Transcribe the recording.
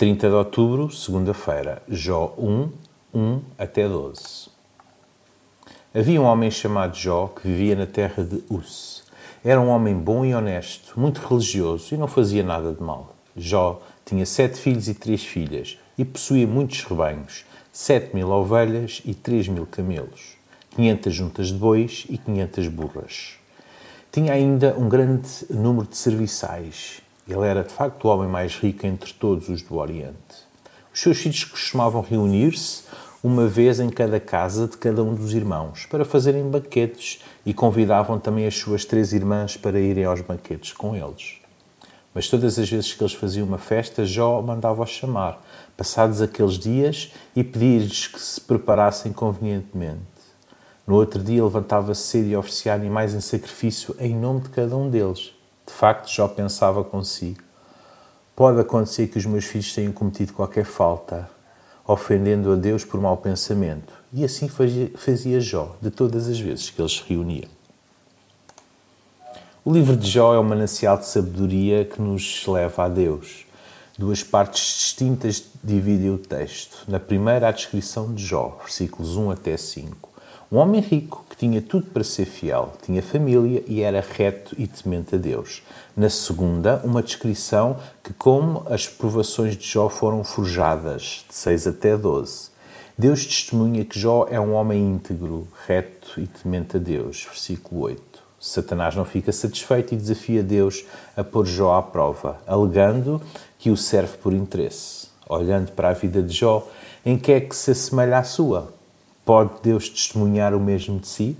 30 de outubro, segunda-feira, Jó 1, 1 até 12. Havia um homem chamado Jó que vivia na terra de Uz. Era um homem bom e honesto, muito religioso e não fazia nada de mal. Jó tinha sete filhos e três filhas e possuía muitos rebanhos, sete mil ovelhas e três mil camelos, quinhentas juntas de bois e quinhentas burras. Tinha ainda um grande número de serviçais. Ele era de facto o homem mais rico entre todos os do Oriente. Os seus filhos costumavam reunir-se uma vez em cada casa de cada um dos irmãos para fazerem banquetes e convidavam também as suas três irmãs para irem aos banquetes com eles. Mas todas as vezes que eles faziam uma festa, Jó mandava-os chamar, passados aqueles dias, e pedir-lhes que se preparassem convenientemente. No outro dia levantava-se cedo e oferecia animais em sacrifício em nome de cada um deles. De facto, Jó pensava consigo: pode acontecer que os meus filhos tenham cometido qualquer falta, ofendendo a Deus por mau pensamento. E assim fazia, Jó de todas as vezes que eles se reuniam. O livro de Jó é um manancial de sabedoria que nos leva a Deus. Duas partes distintas dividem o texto. Na primeira, a descrição de Jó, versículos 1 até 5. Um homem rico que tinha tudo para ser fiel, tinha família e era reto e temente a Deus. Na segunda, uma descrição que, como as provações de Jó foram forjadas, de 6 até 12. Deus testemunha que Jó é um homem íntegro, reto e temente a Deus. Versículo 8. Satanás não fica satisfeito e desafia Deus a pôr Jó à prova, alegando que o serve por interesse. Olhando para a vida de Jó, em que é que se assemelha à sua? Pode Deus testemunhar o mesmo de si?